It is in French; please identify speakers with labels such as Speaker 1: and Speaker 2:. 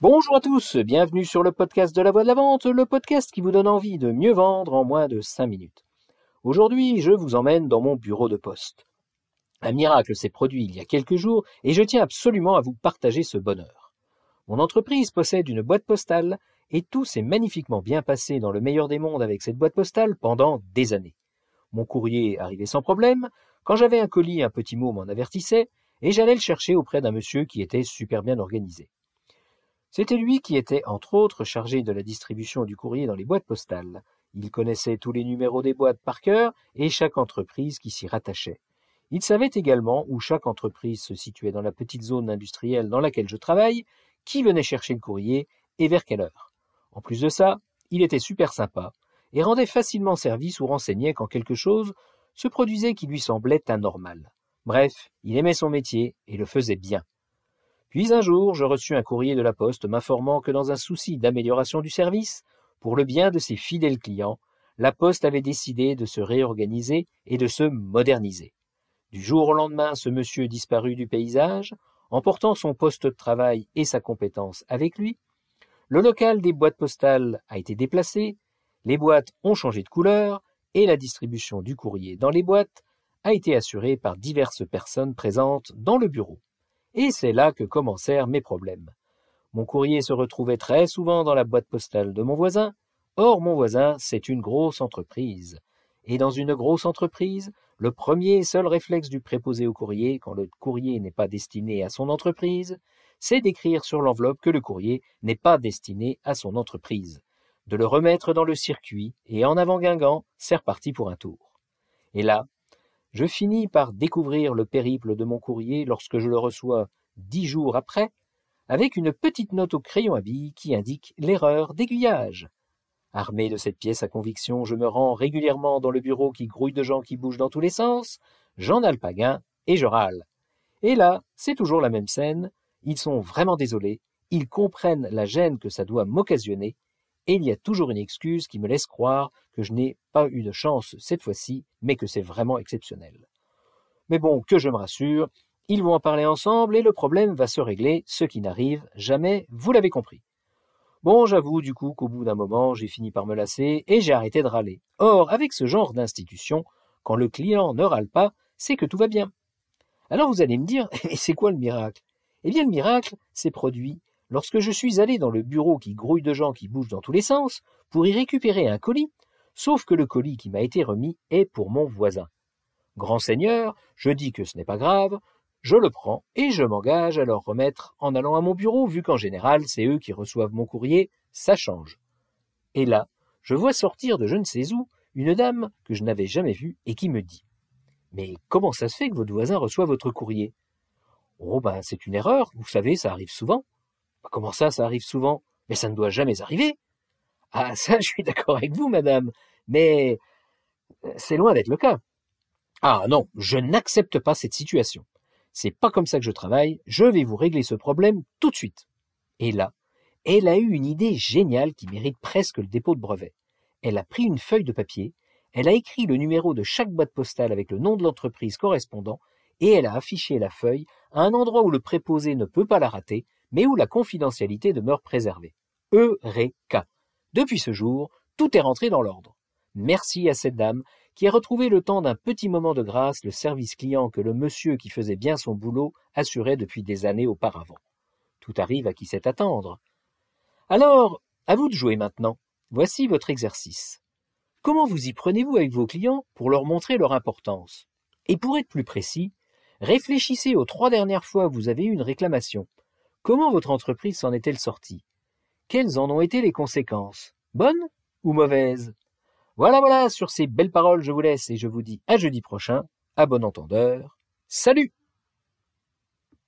Speaker 1: Bonjour à tous, bienvenue sur le podcast de la voix de la vente, le podcast qui vous donne envie de mieux vendre en moins de 5 minutes. Aujourd'hui, je vous emmène dans mon bureau de poste. Un miracle s'est produit il y a quelques jours et je tiens absolument à vous partager ce bonheur. Mon entreprise possède une boîte postale et tout s'est magnifiquement bien passé dans le meilleur des mondes avec cette boîte postale pendant des années. Mon courrier arrivait sans problème, quand j'avais un colis, un petit mot m'en avertissait, et j'allais le chercher auprès d'un monsieur qui était super bien organisé. C'était lui qui était, entre autres, chargé de la distribution du courrier dans les boîtes postales. Il connaissait tous les numéros des boîtes par cœur et chaque entreprise qui s'y rattachait. Il savait également où chaque entreprise se situait dans la petite zone industrielle dans laquelle je travaille, qui venait chercher le courrier et vers quelle heure. En plus de ça, il était super sympa et rendait facilement service ou renseignait quand quelque chose se produisait qui lui semblait anormal. Bref, il aimait son métier et le faisait bien. Puis un jour, je reçus un courrier de la poste m'informant que dans un souci d'amélioration du service, pour le bien de ses fidèles clients, la poste avait décidé de se réorganiser et de se moderniser. Du jour au lendemain, ce monsieur disparut du paysage, emportant son poste de travail et sa compétence avec lui. Le local des boîtes postales a été déplacé, les boîtes ont changé de couleur, et la distribution du courrier dans les boîtes a été assurée par diverses personnes présentes dans le bureau. Et c'est là que commencèrent mes problèmes. Mon courrier se retrouvait très souvent dans la boîte postale de mon voisin. Or, mon voisin, c'est une grosse entreprise. Et dans une grosse entreprise, le premier et seul réflexe du préposé au courrier, quand le courrier n'est pas destiné à son entreprise, c'est d'écrire sur l'enveloppe que le courrier n'est pas destiné à son entreprise, de le remettre dans le circuit, et en avant Guingamp, c'est reparti pour un tour. Et là, je finis par découvrir le périple de mon courrier lorsque je le reçois dix jours après, avec une petite note au crayon à billes qui indique l'erreur d'aiguillage. Armé de cette pièce à conviction, je me rends régulièrement dans le bureau qui grouille de gens qui bougent dans tous les sens, j'en alpaguin et je râle. Et là, c'est toujours la même scène, ils sont vraiment désolés, ils comprennent la gêne que ça doit m'occasionner, et il y a toujours une excuse qui me laisse croire que je n'ai pas eu de chance cette fois-ci, mais que c'est vraiment exceptionnel. Mais bon, que je me rassure, ils vont en parler ensemble et le problème va se régler, ce qui n'arrive jamais, vous l'avez compris. Bon, j'avoue du coup qu'au bout d'un moment, j'ai fini par me lasser et j'ai arrêté de râler. Or, avec ce genre d'institution, quand le client ne râle pas, c'est que tout va bien. Alors vous allez me dire, et c'est quoi le miracle? Eh bien le miracle s'est produit lorsque je suis allé dans le bureau qui grouille de gens qui bougent dans tous les sens pour y récupérer un colis, sauf que le colis qui m'a été remis est pour mon voisin. Grand Seigneur, je dis que ce n'est pas grave, je le prends et je m'engage à leur remettre en allant à mon bureau, vu qu'en général c'est eux qui reçoivent mon courrier, ça change. Et là, je vois sortir de je ne sais où une dame que je n'avais jamais vue et qui me dit Mais comment ça se fait que votre voisin reçoit votre courrier? Oh ben c'est une erreur, vous savez, ça arrive souvent. Comment ça, ça arrive souvent? Mais ça ne doit jamais arriver. Ah, ça, je suis d'accord avec vous, madame, mais euh, c'est loin d'être le cas. Ah non, je n'accepte pas cette situation. C'est pas comme ça que je travaille, je vais vous régler ce problème tout de suite. Et là, elle a eu une idée géniale qui mérite presque le dépôt de brevet. Elle a pris une feuille de papier, elle a écrit le numéro de chaque boîte postale avec le nom de l'entreprise correspondant, et elle a affiché la feuille à un endroit où le préposé ne peut pas la rater, mais où la confidentialité demeure préservée. Eureka. Depuis ce jour, tout est rentré dans l'ordre. Merci à cette dame qui a retrouvé le temps d'un petit moment de grâce le service client que le monsieur qui faisait bien son boulot assurait depuis des années auparavant. Tout arrive à qui sait attendre. Alors, à vous de jouer maintenant. Voici votre exercice. Comment vous y prenez-vous avec vos clients pour leur montrer leur importance? Et pour être plus précis, réfléchissez aux trois dernières fois où vous avez eu une réclamation Comment votre entreprise s'en est-elle sortie? Quelles en ont été les conséquences? Bonnes ou mauvaises? Voilà, voilà, sur ces belles paroles, je vous laisse et je vous dis à jeudi prochain. À bon entendeur. Salut